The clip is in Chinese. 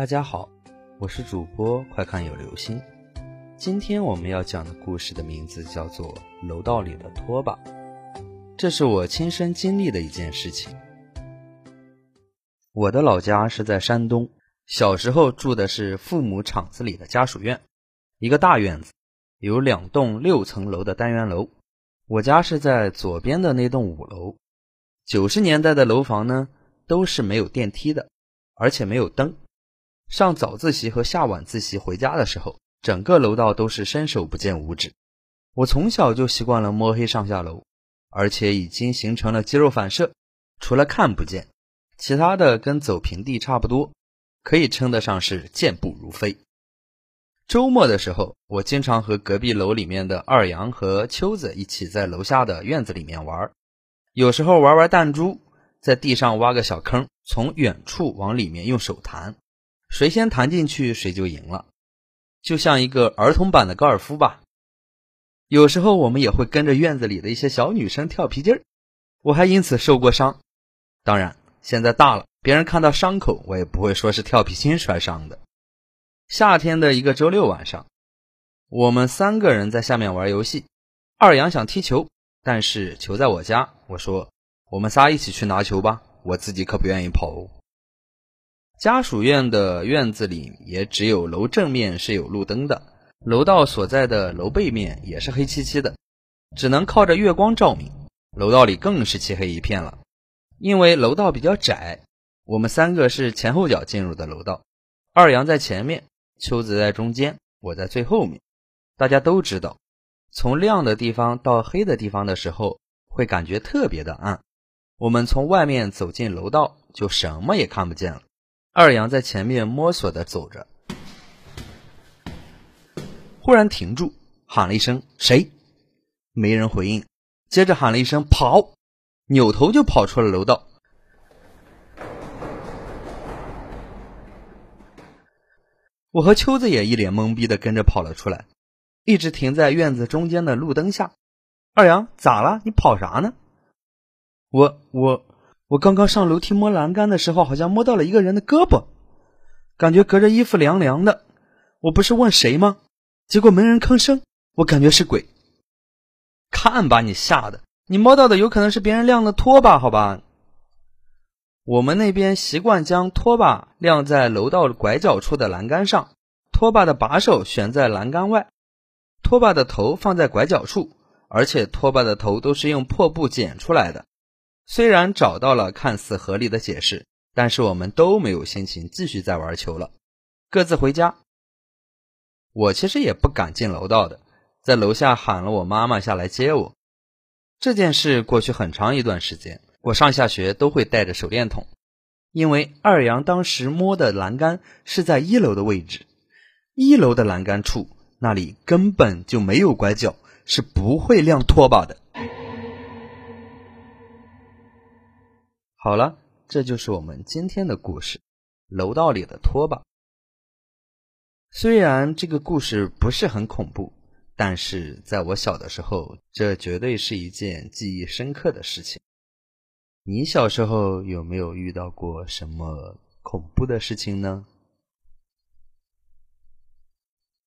大家好，我是主播快看有流星。今天我们要讲的故事的名字叫做《楼道里的拖把》，这是我亲身经历的一件事情。我的老家是在山东，小时候住的是父母厂子里的家属院，一个大院子，有两栋六层楼的单元楼。我家是在左边的那栋五楼。九十年代的楼房呢，都是没有电梯的，而且没有灯。上早自习和下晚自习回家的时候，整个楼道都是伸手不见五指。我从小就习惯了摸黑上下楼，而且已经形成了肌肉反射，除了看不见，其他的跟走平地差不多，可以称得上是健步如飞。周末的时候，我经常和隔壁楼里面的二杨和秋子一起在楼下的院子里面玩，有时候玩玩弹珠，在地上挖个小坑，从远处往里面用手弹。谁先弹进去，谁就赢了，就像一个儿童版的高尔夫吧。有时候我们也会跟着院子里的一些小女生跳皮筋儿，我还因此受过伤。当然，现在大了，别人看到伤口，我也不会说是跳皮筋摔伤的。夏天的一个周六晚上，我们三个人在下面玩游戏。二阳想踢球，但是球在我家，我说我们仨一起去拿球吧，我自己可不愿意跑哦。家属院的院子里也只有楼正面是有路灯的，楼道所在的楼背面也是黑漆漆的，只能靠着月光照明。楼道里更是漆黑一片了。因为楼道比较窄，我们三个是前后脚进入的楼道，二阳在前面，秋子在中间，我在最后面。大家都知道，从亮的地方到黑的地方的时候，会感觉特别的暗。我们从外面走进楼道，就什么也看不见了。二阳在前面摸索的走着，忽然停住，喊了一声“谁”，没人回应。接着喊了一声“跑”，扭头就跑出了楼道。我和秋子也一脸懵逼的跟着跑了出来，一直停在院子中间的路灯下。二阳咋了？你跑啥呢？我我。我刚刚上楼梯摸栏杆的时候，好像摸到了一个人的胳膊，感觉隔着衣服凉凉的。我不是问谁吗？结果没人吭声。我感觉是鬼。看把你吓的！你摸到的有可能是别人晾的拖把，好吧？我们那边习惯将拖把晾在楼道拐角处的栏杆上，拖把的把手悬在栏杆外，拖把的头放在拐角处，而且拖把的头都是用破布剪出来的。虽然找到了看似合理的解释，但是我们都没有心情继续再玩球了，各自回家。我其实也不敢进楼道的，在楼下喊了我妈妈下来接我。这件事过去很长一段时间，我上下学都会带着手电筒，因为二阳当时摸的栏杆是在一楼的位置，一楼的栏杆处那里根本就没有拐角，是不会亮拖把的。好了，这就是我们今天的故事——楼道里的拖把。虽然这个故事不是很恐怖，但是在我小的时候，这绝对是一件记忆深刻的事情。你小时候有没有遇到过什么恐怖的事情呢？